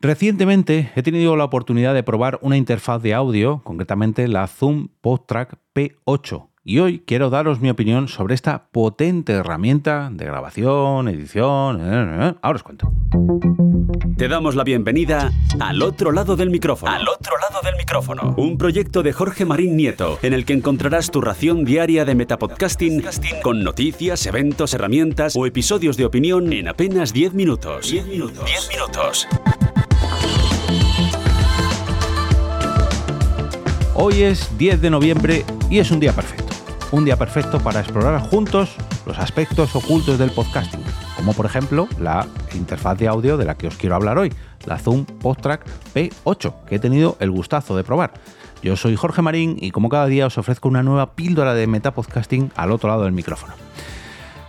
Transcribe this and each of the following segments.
Recientemente he tenido la oportunidad de probar una interfaz de audio, concretamente la Zoom PodTrack P8, y hoy quiero daros mi opinión sobre esta potente herramienta de grabación, edición... Eh, eh, eh, ahora os cuento. Te damos la bienvenida al otro lado del micrófono. Al otro lado del micrófono. Un proyecto de Jorge Marín Nieto, en el que encontrarás tu ración diaria de metapodcasting con noticias, eventos, herramientas o episodios de opinión en apenas 10 minutos. 10 minutos. 10 minutos. Hoy es 10 de noviembre y es un día perfecto. Un día perfecto para explorar juntos los aspectos ocultos del podcasting, como por ejemplo la interfaz de audio de la que os quiero hablar hoy, la Zoom PodTrack P8, que he tenido el gustazo de probar. Yo soy Jorge Marín y como cada día os ofrezco una nueva píldora de metapodcasting al otro lado del micrófono.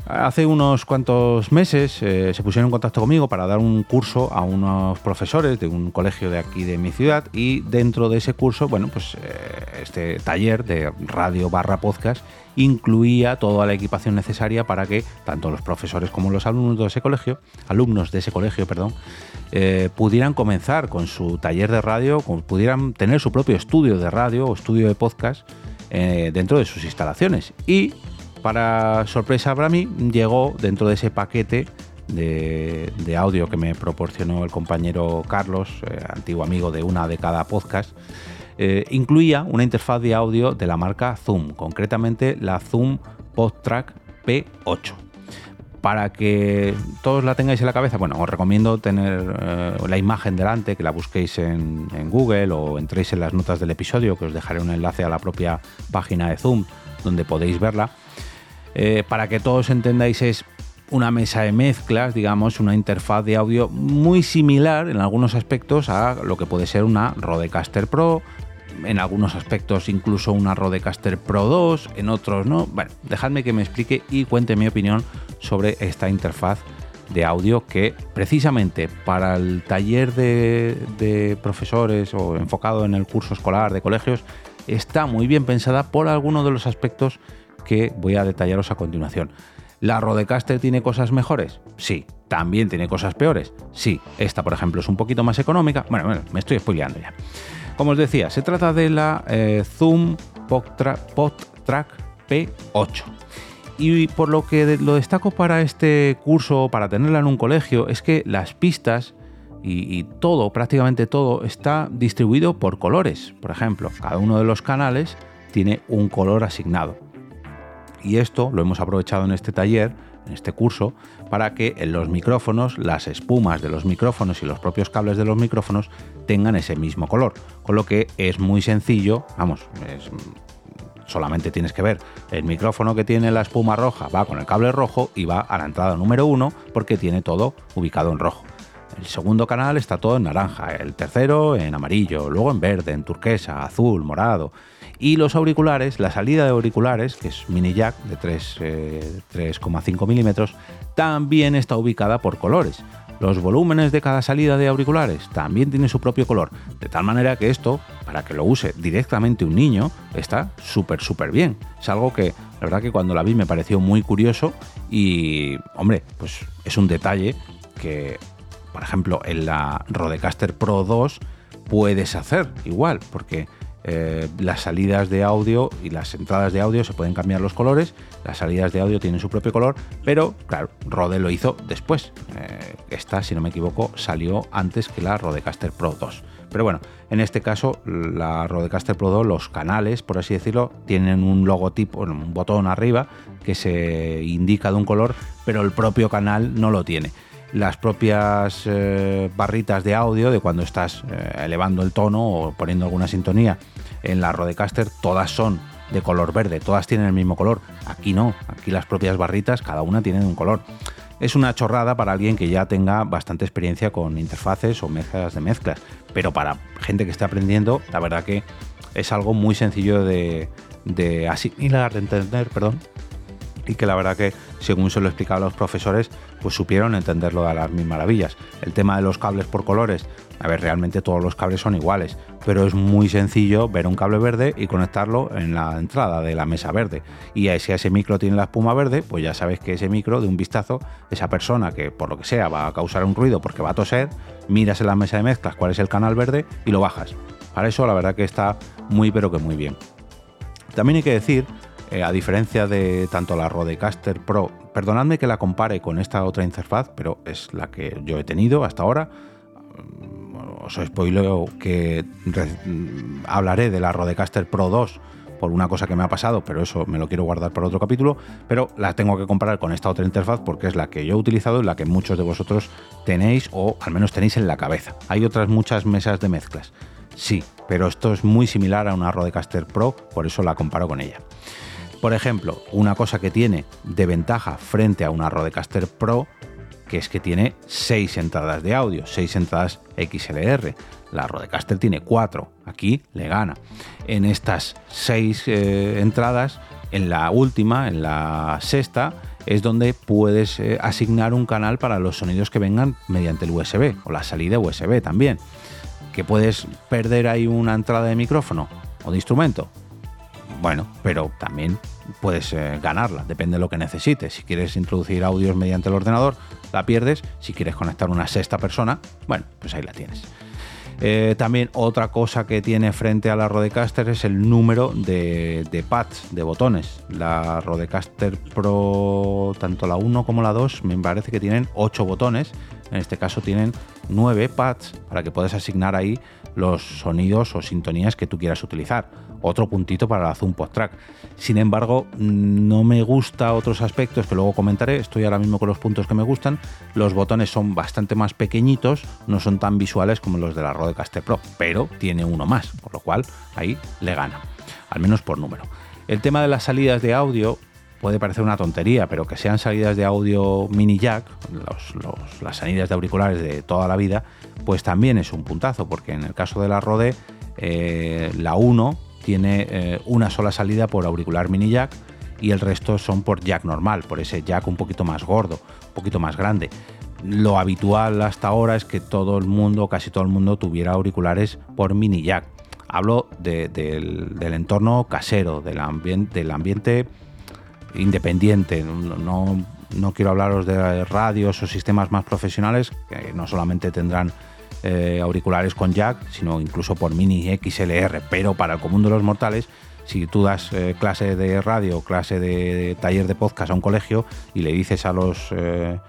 Hace unos cuantos meses eh, se pusieron en contacto conmigo para dar un curso a unos profesores de un colegio de aquí de mi ciudad y dentro de ese curso, bueno, pues eh, este taller de radio barra podcast incluía toda la equipación necesaria para que tanto los profesores como los alumnos de ese colegio, alumnos de ese colegio, perdón, eh, pudieran comenzar con su taller de radio, pudieran tener su propio estudio de radio o estudio de podcast dentro de sus instalaciones. Y para sorpresa para mí, llegó dentro de ese paquete de, audio que me proporcionó el compañero Carlos, eh, antiguo amigo de una de cada podcast, eh, incluía una interfaz de audio de la marca Zoom, concretamente la Zoom PodTrack P8. Para que todos la tengáis en la cabeza, bueno, os recomiendo tener eh, la imagen delante, que la busquéis en, en Google o entréis en las notas del episodio, que os dejaré un enlace a la propia página de Zoom donde podéis verla. Eh, para que todos entendáis, es una mesa de mezclas, digamos, una interfaz de audio muy similar en algunos aspectos a lo que puede ser una Rodecaster Pro, en algunos aspectos incluso una Rodecaster Pro 2, en otros no. Bueno, dejadme que me explique y cuente mi opinión sobre esta interfaz de audio que precisamente para el taller de, de profesores o enfocado en el curso escolar de colegios está muy bien pensada por algunos de los aspectos que voy a detallaros a continuación. ¿La Rodecaster tiene cosas mejores? Sí. ¿También tiene cosas peores? Sí. Esta, por ejemplo, es un poquito más económica. Bueno, bueno me estoy spoileando ya. Como os decía, se trata de la eh, Zoom PodTrack P8. Y por lo que lo destaco para este curso, para tenerla en un colegio, es que las pistas y, todo, prácticamente todo, está distribuido por colores. Por ejemplo, cada uno de los canales tiene un color asignado. Y esto lo hemos aprovechado en este taller, en este curso, para que en los micrófonos, las espumas de los micrófonos y los propios cables de los micrófonos tengan ese mismo color. Con lo que es muy sencillo, vamos, solamente tienes que ver el micrófono que tiene la espuma roja va con el cable rojo y va a la entrada número uno porque tiene todo ubicado en rojo. El segundo canal está todo en naranja, el tercero en amarillo, luego en verde, en turquesa, azul, morado. Y los auriculares, la salida de auriculares, que es mini jack de 3,5 eh, milímetros, también está ubicada por colores. Los volúmenes de cada salida de auriculares también tienen su propio color, de tal manera que esto, para que lo use directamente un niño, está súper, súper bien. Es algo que, la verdad que cuando la vi me pareció muy curioso y, hombre, pues es un detalle que, por ejemplo, en la Rodecaster Pro 2 puedes hacer igual, porque eh, las salidas de audio y las entradas de audio se pueden cambiar los colores, las salidas de audio tienen su propio color, pero claro, Rode lo hizo después. Eh, esta, si no me equivoco, salió antes que la Rodecaster Pro 2. Pero bueno, en este caso, la Rodecaster Pro 2, los canales, por así decirlo, tienen un logotipo, un botón arriba que se indica de un color, pero el propio canal no lo tiene las propias eh, barritas de audio de cuando estás eh, elevando el tono o poniendo alguna sintonía en la Rodecaster, todas son de color verde, todas tienen el mismo color. Aquí no, aquí las propias barritas, cada una tiene un color. Es una chorrada para alguien que ya tenga bastante experiencia con interfaces o mezclas de mezclas, pero para gente que esté aprendiendo, la verdad que es algo muy sencillo de, de de entender, perdón, y que la verdad que, según se lo a los profesores, pues supieron entenderlo de las mil maravillas. El tema de los cables por colores, a ver, realmente todos los cables son iguales, pero es muy sencillo ver un cable verde y conectarlo en la entrada de la mesa verde. Y si ese micro tiene la espuma verde, pues ya sabes que ese micro, de un vistazo, esa persona que por lo que sea va a causar un ruido porque va a toser, miras en la mesa de mezclas cuál es el canal verde y lo bajas. Para eso la verdad que está muy pero que muy bien. También hay que decir eh, a diferencia de tanto la Rodecaster Pro, perdonadme que la compare con esta otra interfaz, pero es la que yo he tenido hasta ahora. Mm, os spoileo que mm, hablaré de la Rodecaster Pro 2 por una cosa que me ha pasado, pero eso me lo quiero guardar para otro capítulo, pero la tengo que comparar con esta otra interfaz porque es la que yo he utilizado y la que muchos de vosotros tenéis o al menos tenéis en la cabeza. Hay otras muchas mesas de mezclas, sí, pero esto es muy similar a una Rodecaster Pro, por eso la comparo con ella. Por ejemplo, una cosa que tiene de ventaja frente a una Rodecaster Pro, que es que tiene 6 entradas de audio, 6 entradas XLR. La Rodecaster tiene 4, aquí le gana. En estas 6 eh, entradas, en la última, en la sexta, es donde puedes eh, asignar un canal para los sonidos que vengan mediante el USB o la salida USB también. Que puedes perder ahí una entrada de micrófono o de instrumento, bueno, pero también puedes eh, ganarla, depende de lo que necesites. Si quieres introducir audios mediante el ordenador, la pierdes. Si quieres conectar una sexta persona, bueno, pues ahí la tienes. Eh, también otra cosa que tiene frente a la Rodecaster es el número de, de, pads, de botones. La Rodecaster Pro, tanto la 1 como la 2, me parece que tienen 8 botones. En este caso tienen 9 pads para que puedas asignar ahí los sonidos o sintonías que tú quieras utilizar. Otro puntito para la Zoom Post Track. Sin embargo, no me gusta otros aspectos que luego comentaré. Estoy ahora mismo con los puntos que me gustan. Los botones son bastante más pequeñitos, no son tan visuales como los de la Rodecaster Pro, pero tiene uno más, por lo cual ahí le gana, al menos por número. El tema de las salidas de audio, puede parecer una tontería, pero que sean salidas de audio mini jack, las salidas de auriculares de toda la vida, pues también es un puntazo, porque en el caso de la Rode, eh, la 1 tiene eh, una sola salida por auricular mini jack y el resto son por jack normal, por ese jack un poquito más gordo, un poquito más grande. Lo habitual hasta ahora es que todo el mundo, casi todo el mundo, tuviera auriculares por mini jack. Hablo del, entorno casero, del, ambiente, del ambiente independiente. No, no, quiero hablaros de radios o sistemas más profesionales, que no solamente tendrán eh, auriculares con jack, sino incluso por mini XLR, pero para el común de los mortales, si tú das eh, clase de radio, clase de, taller de podcast a un colegio y le dices a los, eh,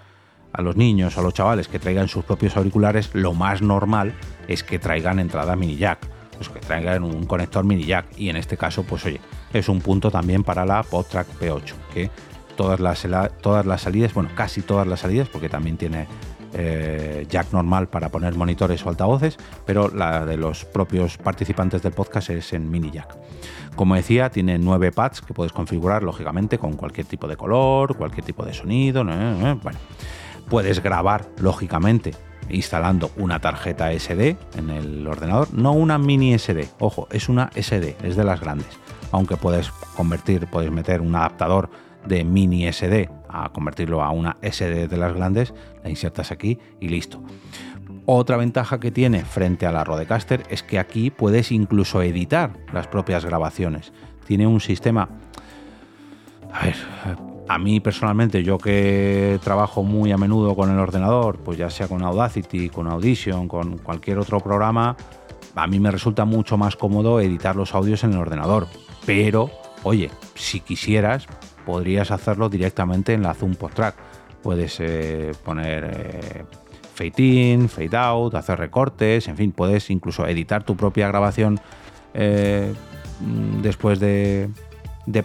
a los niños, a los chavales que traigan sus propios auriculares, lo más normal es que traigan entrada mini jack, pues que traigan un conector mini jack. Y en este caso, pues oye, es un punto también para la PodTrack P8, que todas las, todas las salidas, bueno, casi todas las salidas, porque también tiene eh, jack normal para poner monitores o altavoces, pero la de los propios participantes del podcast es en mini jack. Como decía, tiene nueve pads que puedes configurar lógicamente con cualquier tipo de color, cualquier tipo de sonido. Bueno, puedes grabar lógicamente instalando una tarjeta SD en el ordenador, no una mini SD, ojo, es una SD, es de las grandes, aunque puedes convertir, puedes meter un adaptador de mini SD a convertirlo a una SD de las grandes, la insertas aquí y listo. Otra ventaja que tiene frente a la Rodecaster es que aquí puedes incluso editar las propias grabaciones. Tiene un sistema... A ver, a mí personalmente, yo que trabajo muy a menudo con el ordenador, pues ya sea con Audacity, con Audition, con cualquier otro programa, a mí me resulta mucho más cómodo editar los audios en el ordenador. Pero, oye, si quisieras, podrías hacerlo directamente en la Zoom Post Track. Puedes eh, poner eh, fade in, fade out, hacer recortes, en fin, puedes incluso editar tu propia grabación eh, después de,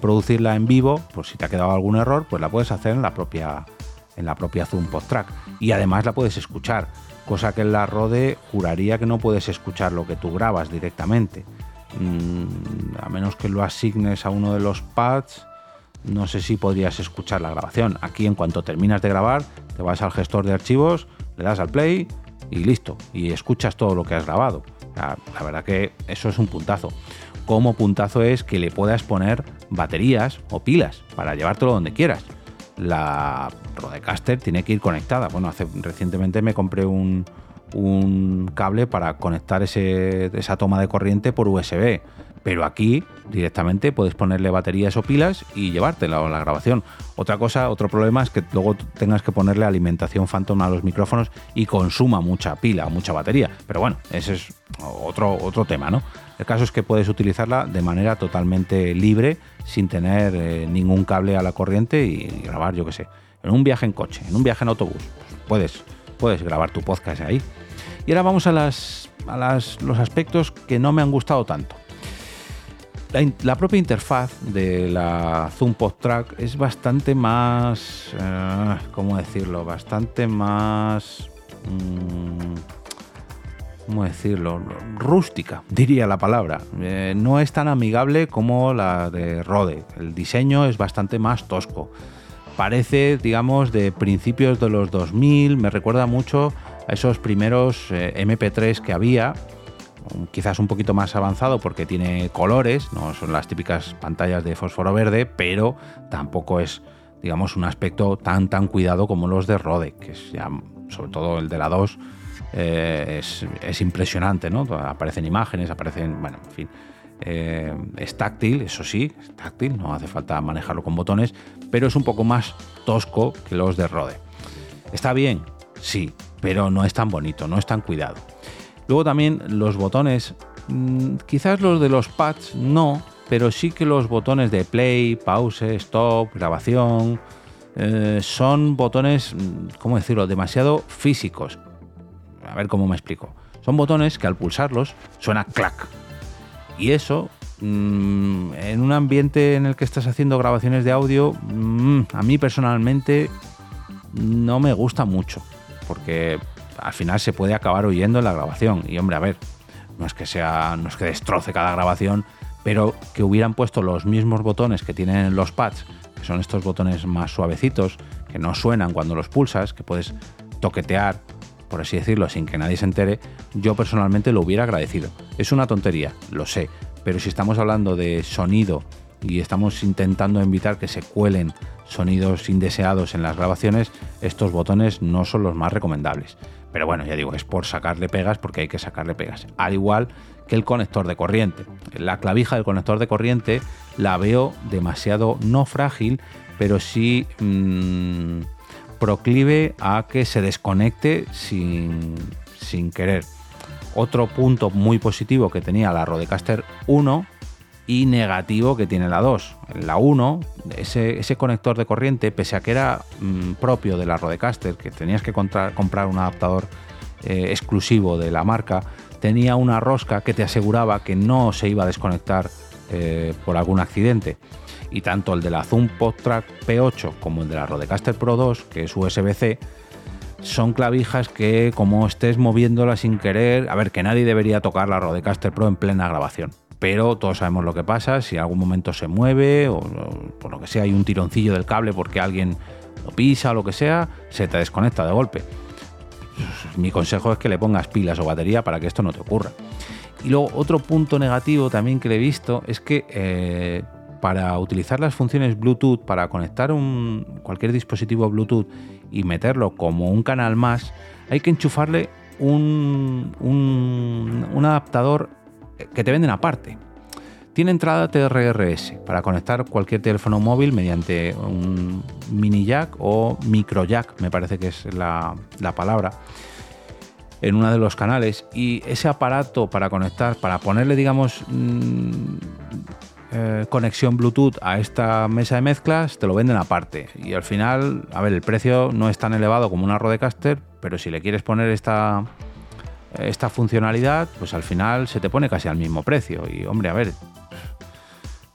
producirla en vivo, por si te ha quedado algún error, pues la puedes hacer en la propia, en la propia Zoom Post Track. Y además la puedes escuchar, cosa que en la Rode juraría que no puedes escuchar lo que tú grabas directamente. Mm, a menos que lo asignes a uno de los pads no sé si podrías escuchar la grabación. Aquí en cuanto terminas de grabar, te vas al gestor de archivos, le das al play y listo. Y escuchas todo lo que has grabado. La, verdad que eso es un puntazo. Como puntazo es que le puedas poner baterías o pilas para llevártelo donde quieras. la Rodecaster tiene que ir conectada. Bueno, hace, recientemente me compré un, cable para conectar ese, esa toma de corriente por USB. Pero aquí directamente puedes ponerle baterías o pilas y llevártela a la grabación. Otra cosa, otro problema es que luego tengas que ponerle alimentación Phantom a los micrófonos y consuma mucha pila, mucha batería. Pero bueno, ese es otro, otro tema, ¿no? El caso es que puedes utilizarla de manera totalmente libre, sin tener eh, ningún cable a la corriente y, grabar, yo qué sé, en un viaje en coche, en un viaje en autobús. Pues puedes, puedes grabar tu podcast ahí. Y ahora vamos a, las, a las, los aspectos que no me han gustado tanto. La, propia interfaz de la Zoom Pod Track es bastante más, eh, ¿cómo decirlo? Bastante más... Mm, ¿cómo decirlo? Rústica, diría la palabra. Eh, no es tan amigable como la de Rode. El diseño es bastante más tosco. Parece, digamos, de principios de los 2000, me recuerda mucho a esos primeros eh, MP3 que había, quizás un poquito más avanzado porque tiene colores, no son las típicas pantallas de fósforo verde, pero tampoco es, digamos, un aspecto tan tan cuidado como los de Rode, que es ya, sobre todo el de la 2, eh, es, impresionante, ¿no? Aparecen imágenes, aparecen, bueno, en fin. Eh, es táctil, eso sí, es táctil, no hace falta manejarlo con botones, pero es un poco más tosco que los de Rode. ¿Está bien? Sí, pero no es tan bonito, no es tan cuidado. Luego también los botones, mm, quizás los de los pads no, pero sí que los botones de play, pause, stop, grabación, eh, son botones, mm, ¿cómo decirlo?, demasiado físicos. A ver cómo me explico. Son botones que al pulsarlos suena clac. Y eso, mm, en un ambiente en el que estás haciendo grabaciones de audio, a mí personalmente no me gusta mucho. Porque al final se puede acabar oyendo en la grabación. Y hombre, a ver, no es que sea, no es que destroce cada grabación, pero que hubieran puesto los mismos botones que tienen los pads, que son estos botones más suavecitos, que no suenan cuando los pulsas, que puedes toquetear, por así decirlo, sin que nadie se entere, yo personalmente lo hubiera agradecido. Es una tontería, lo sé, pero si estamos hablando de sonido y estamos intentando evitar que se cuelen sonidos indeseados en las grabaciones, estos botones no son los más recomendables. Pero bueno, ya digo, es por sacarle pegas porque hay que sacarle pegas. Al igual que el conector de corriente. La clavija del conector de corriente la veo demasiado no frágil, pero sí mm, proclive a que se desconecte sin, sin querer. Otro punto muy positivo que tenía la Rodecaster 1 y negativo que tiene la 2. La 1, ese, ese, conector de corriente, pese a que era mm, propio de la Rodecaster, que tenías que comprar un adaptador eh, exclusivo de la marca, tenía una rosca que te aseguraba que no se iba a desconectar eh, por algún accidente. Y tanto el de la Zoom PodTrack P8 como el de la Rodecaster Pro 2, que es USB-C, son clavijas que como estés moviéndola sin querer, a ver, que nadie debería tocar la Rodecaster Pro en plena grabación pero todos sabemos lo que pasa, si en algún momento se mueve o, por lo que sea hay un tironcillo del cable porque alguien lo pisa o lo que sea, se te desconecta de golpe. Mi consejo es que le pongas pilas o batería para que esto no te ocurra. Y luego otro punto negativo también que le he visto es que eh, para utilizar las funciones Bluetooth, para conectar un, cualquier dispositivo Bluetooth y meterlo como un canal más, hay que enchufarle un, un adaptador que te venden aparte. Tiene entrada TRRS para conectar cualquier teléfono móvil mediante un mini jack o micro jack, me parece que es la, palabra, en uno de los canales. Y ese aparato para conectar, para ponerle, digamos, mm, eh, conexión Bluetooth a esta mesa de mezclas, te lo venden aparte. Y al final, a ver, el precio no es tan elevado como una Rodecaster, pero si le quieres poner esta esta funcionalidad, pues al final se te pone casi al mismo precio. Y hombre, a ver,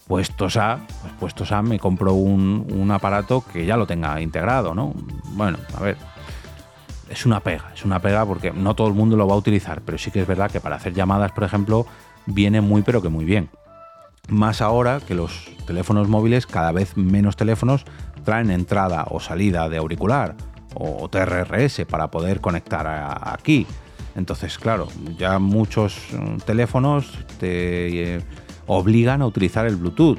puestos a, pues puestos a, me compro un, aparato que ya lo tenga integrado, ¿no? Bueno, a ver, es una pega, es una pega porque no todo el mundo lo va a utilizar, pero sí que es verdad que para hacer llamadas, por ejemplo, viene muy pero que muy bien. Más ahora que los teléfonos móviles, cada vez menos teléfonos traen entrada o salida de auricular o TRRS para poder conectar aquí. Entonces, claro, ya muchos mm, teléfonos te eh, obligan a utilizar el Bluetooth.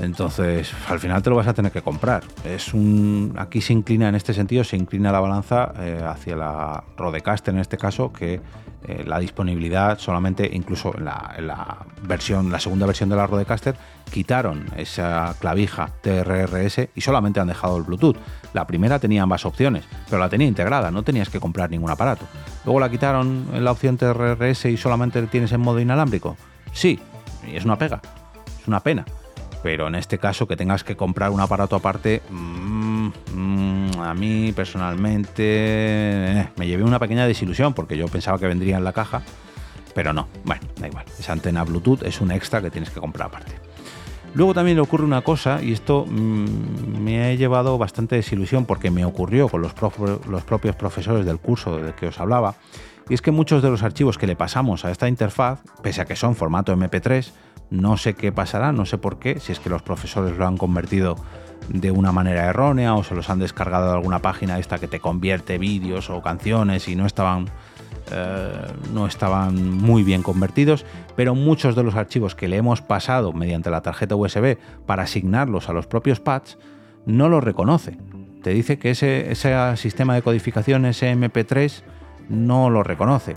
Entonces, al final te lo vas a tener que comprar. Es un, aquí se inclina, en este sentido, se inclina la balanza eh, hacia la Rodecaster en este caso, que eh, la disponibilidad solamente, incluso en la, versión, la segunda versión de la Rodecaster, quitaron esa clavija TRRS y solamente han dejado el Bluetooth. La primera tenía ambas opciones, pero la tenía integrada, no tenías que comprar ningún aparato. Luego la quitaron en la opción TRRS y solamente tienes en modo inalámbrico. Sí, es una pega, es una pena pero en este caso que tengas que comprar un aparato aparte, mm, mm, a mí personalmente eh, me llevé una pequeña desilusión porque yo pensaba que vendría en la caja, pero no, bueno, da igual, esa antena Bluetooth es un extra que tienes que comprar aparte. Luego también le ocurre una cosa, y esto mm, me ha llevado bastante desilusión porque me ocurrió con los, los propios profesores del curso del que os hablaba, y es que muchos de los archivos que le pasamos a esta interfaz, pese a que son formato MP3, no sé qué pasará, no sé por qué, si es que los profesores lo han convertido de una manera errónea o se los han descargado de alguna página esta que te convierte vídeos o canciones y no estaban, eh, no estaban muy bien convertidos, pero muchos de los archivos que le hemos pasado mediante la tarjeta USB para asignarlos a los propios pads no los reconoce. Te dice que ese, ese sistema de codificación, ese MP3, no lo reconoce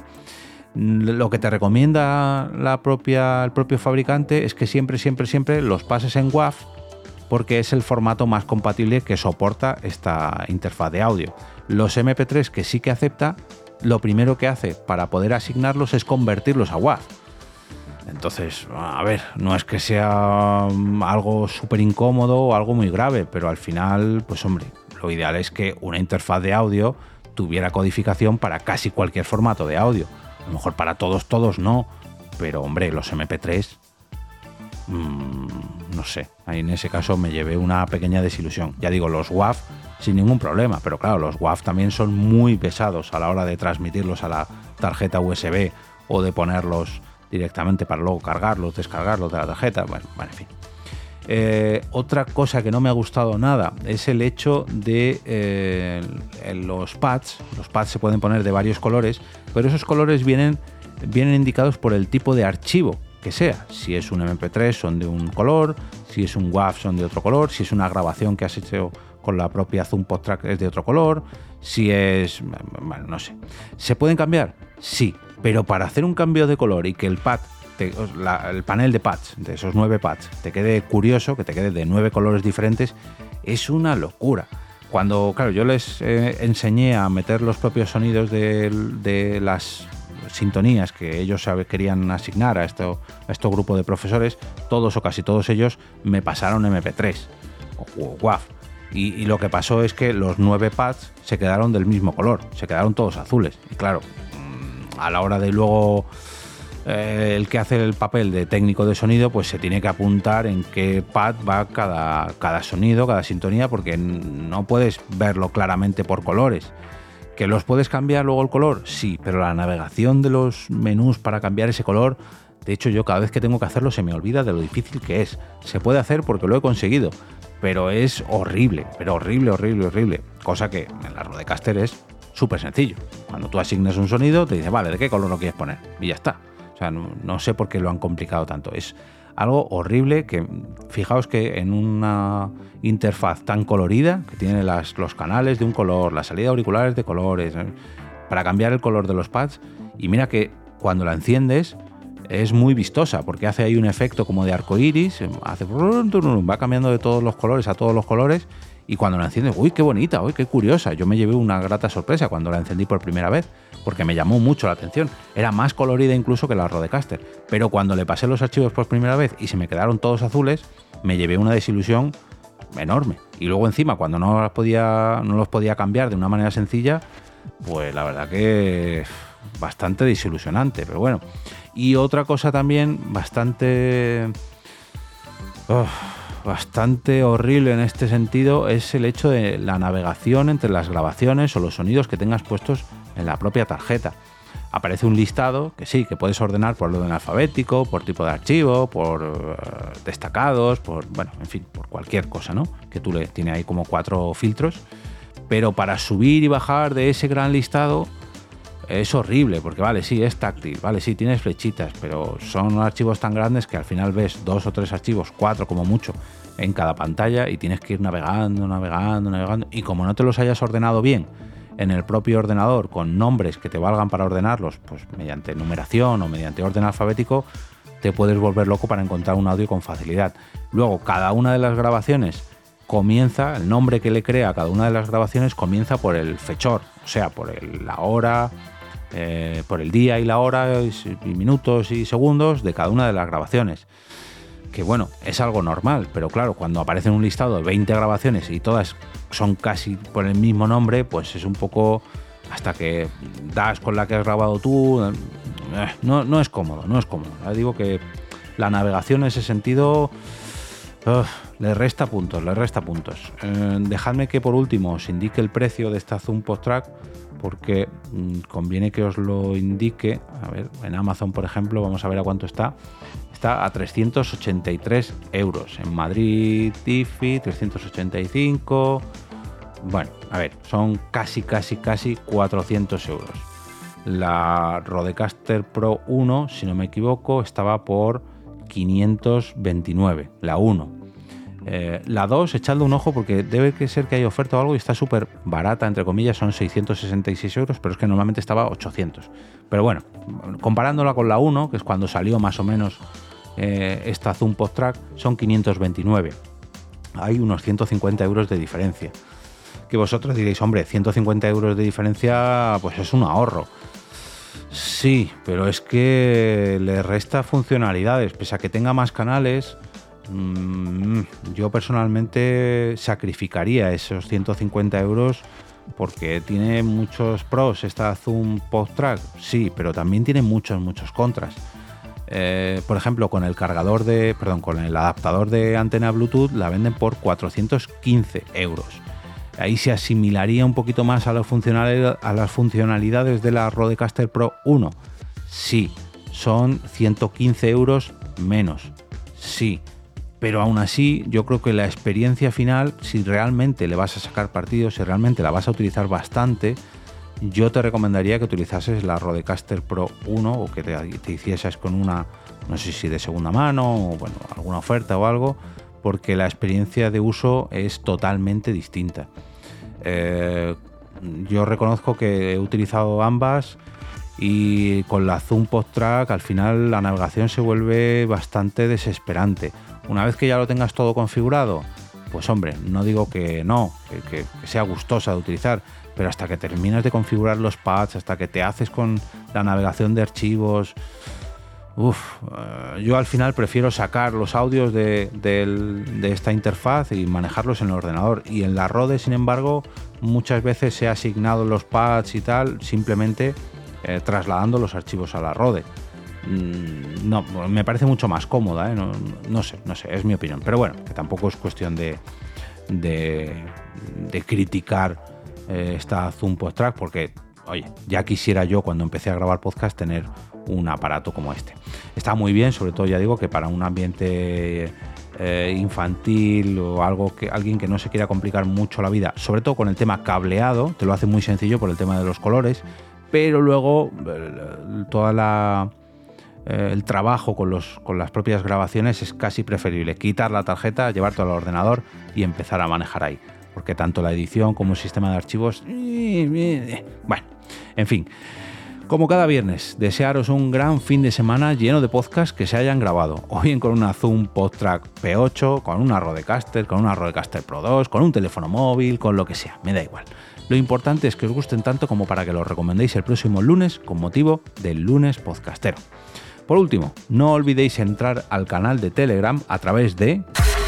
lo que te recomienda el propio fabricante es que siempre, siempre, siempre los pases en WAV porque es el formato más compatible que soporta esta interfaz de audio. Los MP3 que sí que acepta, lo primero que hace para poder asignarlos es convertirlos a WAV. Entonces, a ver, no es que sea algo súper incómodo o algo muy grave, pero al final, pues hombre, lo ideal es que una interfaz de audio tuviera codificación para casi cualquier formato de audio a lo mejor para todos, todos no. Pero hombre, los MP3, mmm, no sé. Ahí en ese caso me llevé una pequeña desilusión. Ya digo, los WAV sin ningún problema. Pero claro, los WAV también son muy pesados a la hora de transmitirlos a la tarjeta USB o de ponerlos directamente para luego cargarlos, descargarlos de la tarjeta. Bueno, bueno en fin. Eh, otra cosa que no me ha gustado nada es el hecho de eh, los pads. Los pads se pueden poner de varios colores, pero esos colores vienen, vienen indicados por el tipo de archivo que sea. Si es un MP3 son de un color, si es un WAV son de otro color, si es una grabación que has hecho con la propia Zoom Post Track es de otro color, si es... bueno, no sé. ¿Se pueden cambiar? Sí, pero para hacer un cambio de color y que el pad el panel de pads, de esos nueve pads, te quede curioso, que te quede de nueve colores diferentes, es una locura. Cuando, claro, yo les eh, enseñé a meter los propios sonidos de, las sintonías que ellos querían asignar a, este grupo de profesores, todos o casi todos ellos me pasaron MP3 o WAV. Y, y, lo que pasó es que los nueve pads se quedaron del mismo color, se quedaron todos azules. Y claro, mm, a la hora de luego eh, el que hace el papel de técnico de sonido, pues se tiene que apuntar en qué pad va cada, sonido, cada sintonía, porque no puedes verlo claramente por colores. ¿Que los puedes cambiar luego el color? Sí, pero la navegación de los menús para cambiar ese color, de hecho yo cada vez que tengo que hacerlo se me olvida de lo difícil que es. Se puede hacer porque lo he conseguido, pero es horrible, pero horrible, horrible, horrible. Cosa que en la Rodecaster es súper sencillo. Cuando tú asignes un sonido, te dice, vale, ¿de qué color lo quieres poner? Y ya está no, sé por qué lo han complicado tanto. Es algo horrible que, fijaos que en una interfaz tan colorida, que tiene los canales de un color, la salida auriculares de colores, ¿eh? para cambiar el color de los pads, y mira que cuando la enciendes es muy vistosa, porque hace ahí un efecto como de arco iris, hace, va cambiando de todos los colores a todos los colores, y cuando la enciendes, uy, qué bonita, uy, qué curiosa. Yo me llevé una grata sorpresa cuando la encendí por primera vez, porque me llamó mucho la atención. Era más colorida incluso que la Rodecaster. Pero cuando le pasé los archivos por primera vez y se me quedaron todos azules, me llevé una desilusión enorme. Y luego encima, cuando no los podía, no los podía cambiar de una manera sencilla, pues la verdad que bastante desilusionante. Pero bueno. Y otra cosa también bastante bastante horrible en este sentido es el hecho de la navegación entre las grabaciones o los sonidos que tengas puestos en la propia tarjeta. Aparece un listado que sí, que puedes ordenar por orden alfabético, por tipo de archivo, por eh, destacados, por, bueno, en fin, por cualquier cosa, ¿no? Que tú le tiene ahí como cuatro filtros. Pero para subir y bajar de ese gran listado, es horrible, porque vale, sí, es táctil, vale, sí, tienes flechitas, pero son archivos tan grandes que al final ves dos o tres archivos, cuatro como mucho, en cada pantalla y tienes que ir navegando, navegando, navegando. Y como no te los hayas ordenado bien en el propio ordenador con nombres que te valgan para ordenarlos, pues mediante numeración o mediante orden alfabético, te puedes volver loco para encontrar un audio con facilidad. Luego, cada una de las grabaciones comienza, el nombre que le crea a cada una de las grabaciones comienza por el fechor, o sea, por la hora, eh, por el día y la hora, y, minutos y segundos de cada una de las grabaciones. Que bueno, es algo normal, pero claro, cuando aparece en un listado de 20 grabaciones y todas son casi por el mismo nombre, pues es un poco hasta que das con la que has grabado tú. Eh, no, no es cómodo, no es cómodo. Digo que la navegación en ese sentido le resta puntos, le resta puntos. Eh, dejadme que por último os indique el precio de esta Zoom Post Track porque mm, conviene que os lo indique. A ver, en Amazon, por ejemplo, vamos a ver a cuánto está. Está a 383 euros. En Madrid, Tiffy, 385. Bueno, a ver, son casi, casi, casi 400 euros. La Rodecaster Pro 1, si no me equivoco, estaba por 529, la 1. Eh, la 2, echadle un ojo porque debe que ser que hay oferta o algo y está súper barata, entre comillas, son 666 euros, pero es que normalmente estaba 800. Pero bueno, comparándola con la 1, que es cuando salió más o menos eh, esta Zoom Post Track, son 529. Hay unos 150 euros de diferencia. Que vosotros diréis, hombre, 150 euros de diferencia, pues es un ahorro. Sí, pero es que le resta funcionalidades, pese a que tenga más canales Mm, yo personalmente sacrificaría esos 150 euros porque tiene muchos pros esta Zoom Post Track, sí, pero también tiene muchos, muchos contras. Eh, por ejemplo, con el cargador de, perdón, con el adaptador de antena Bluetooth la venden por 415 euros. Ahí se asimilaría un poquito más a, a las funcionalidades de la Rodecaster Pro 1. Sí, son 115 euros menos. Sí, pero aún así yo creo que la experiencia final, si realmente le vas a sacar partido, si realmente la vas a utilizar bastante, yo te recomendaría que utilizases la Rodecaster Pro 1 o que te, hicieses con una, no sé si de segunda mano o bueno, alguna oferta o algo, porque la experiencia de uso es totalmente distinta. Eh, yo reconozco que he utilizado ambas y con la Zoom Post Track al final la navegación se vuelve bastante desesperante una vez que ya lo tengas todo configurado, pues hombre, no digo que no, que, sea gustosa de utilizar, pero hasta que terminas de configurar los pads, hasta que te haces con la navegación de archivos, uff, eh, yo al final prefiero sacar los audios de, esta interfaz y manejarlos en el ordenador. Y en la Rode, sin embargo, muchas veces se ha asignado los pads y tal, simplemente eh, trasladando los archivos a la Rode. Mm, no, me parece mucho más cómoda, ¿eh? no, sé, no sé, es mi opinión. Pero bueno, que tampoco es cuestión de, de, criticar eh, esta Zoom Post Track, porque, oye, ya quisiera yo cuando empecé a grabar podcast tener un aparato como este. Está muy bien, sobre todo ya digo que para un ambiente eh, infantil o algo que alguien que no se quiera complicar mucho la vida, sobre todo con el tema cableado, te lo hace muy sencillo por el tema de los colores, pero luego toda la eh, el trabajo con, los, con las propias grabaciones es casi preferible. Quitar la tarjeta, llevártelo al ordenador y empezar a manejar ahí. Porque tanto la edición como el sistema de archivos... Bueno, en fin. Como cada viernes, desearos un gran fin de semana lleno de podcasts que se hayan grabado, o bien con una Zoom PodTrack P8, con una Rodecaster, con una Rodecaster Pro 2, con un teléfono móvil, con lo que sea, me da igual. Lo importante es que os gusten tanto como para que los recomendéis el próximo lunes con motivo del lunes podcastero. Por último, no olvidéis entrar al canal de Telegram a través de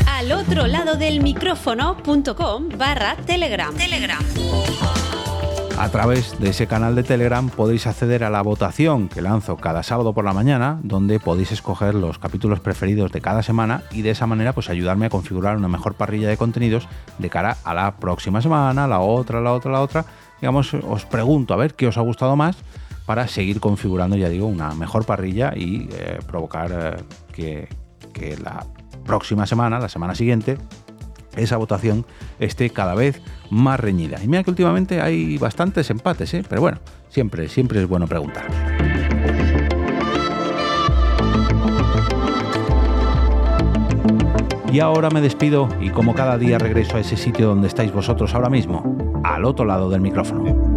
al otro lado del micrófono.com barra Telegram. Telegram. A través de ese canal de Telegram podéis acceder a la votación que lanzo cada sábado por la mañana, donde podéis escoger los capítulos preferidos de cada semana y de esa manera pues ayudarme a configurar una mejor parrilla de contenidos de cara a la próxima semana, la otra, la otra, la otra. Digamos, os pregunto a ver qué os ha gustado más para seguir configurando, ya digo, una mejor parrilla y eh, provocar eh, que, que la próxima semana, la semana siguiente, esa votación esté cada vez más reñida. Y mira que últimamente hay bastantes empates, ¿eh? pero bueno, siempre, siempre es bueno preguntar. Y ahora me despido y como cada día regreso a ese sitio donde estáis vosotros ahora mismo, al otro lado del micrófono.